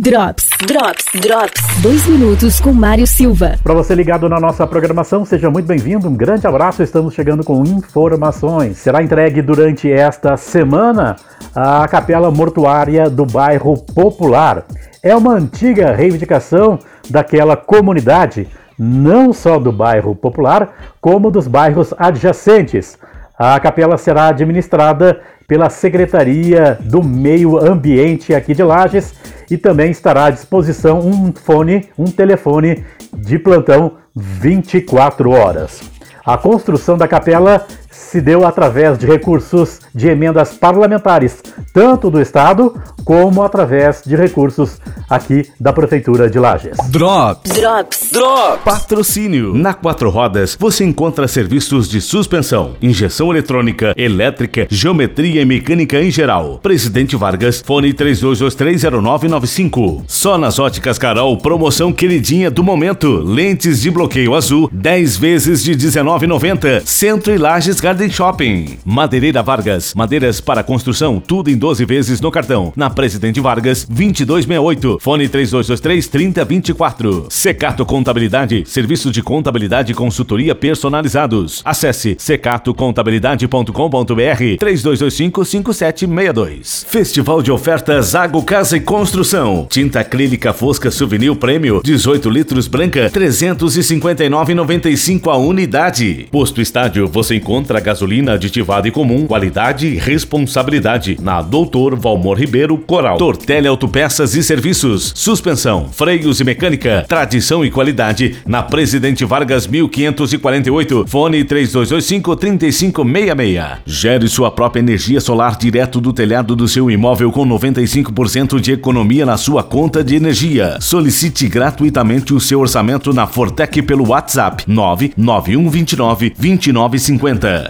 Drops, Drops, Drops. Dois minutos com Mário Silva. Para você ligado na nossa programação, seja muito bem-vindo. Um grande abraço. Estamos chegando com informações. Será entregue durante esta semana a capela mortuária do bairro Popular. É uma antiga reivindicação daquela comunidade, não só do bairro Popular, como dos bairros adjacentes. A capela será administrada pela Secretaria do Meio Ambiente aqui de Lages e também estará à disposição um fone, um telefone de plantão 24 horas. A construção da capela se deu através de recursos de emendas parlamentares, tanto do Estado como através de recursos aqui da Prefeitura de Lages. Drops. Drops. Drops. Patrocínio. Na Quatro Rodas você encontra serviços de suspensão, injeção eletrônica, elétrica, geometria e mecânica em geral. Presidente Vargas, fone 32230995. Só nas óticas Carol, promoção queridinha do momento. Lentes de bloqueio azul, 10 vezes de 19,90. Centro e Lages Garden Shopping. Madeireira Vargas, madeiras para construção, tudo em 12 vezes no cartão. Na Presidente Vargas, 2268. Fone 3223 3024. Secato Contabilidade, serviço de contabilidade e consultoria personalizados. Acesse secatocontabilidade.com.br 3225 5762. Festival de ofertas Água Casa e Construção. Tinta acrílica fosca Souvenir Prêmio, 18 litros branca, 359,95 a unidade. Posto Estádio, você encontra gasolina aditivada e comum, qualidade e responsabilidade. Na Doutor Valmor Ribeiro, Coral. Tortelli Autopeças e Serviços. Suspensão, freios e mecânica. Tradição e qualidade. Na Presidente Vargas 1548. Fone 3225 3566. Gere sua própria energia solar direto do telhado do seu imóvel com 95% de economia na sua conta de energia. Solicite gratuitamente o seu orçamento na Fortec pelo WhatsApp 99129 2950.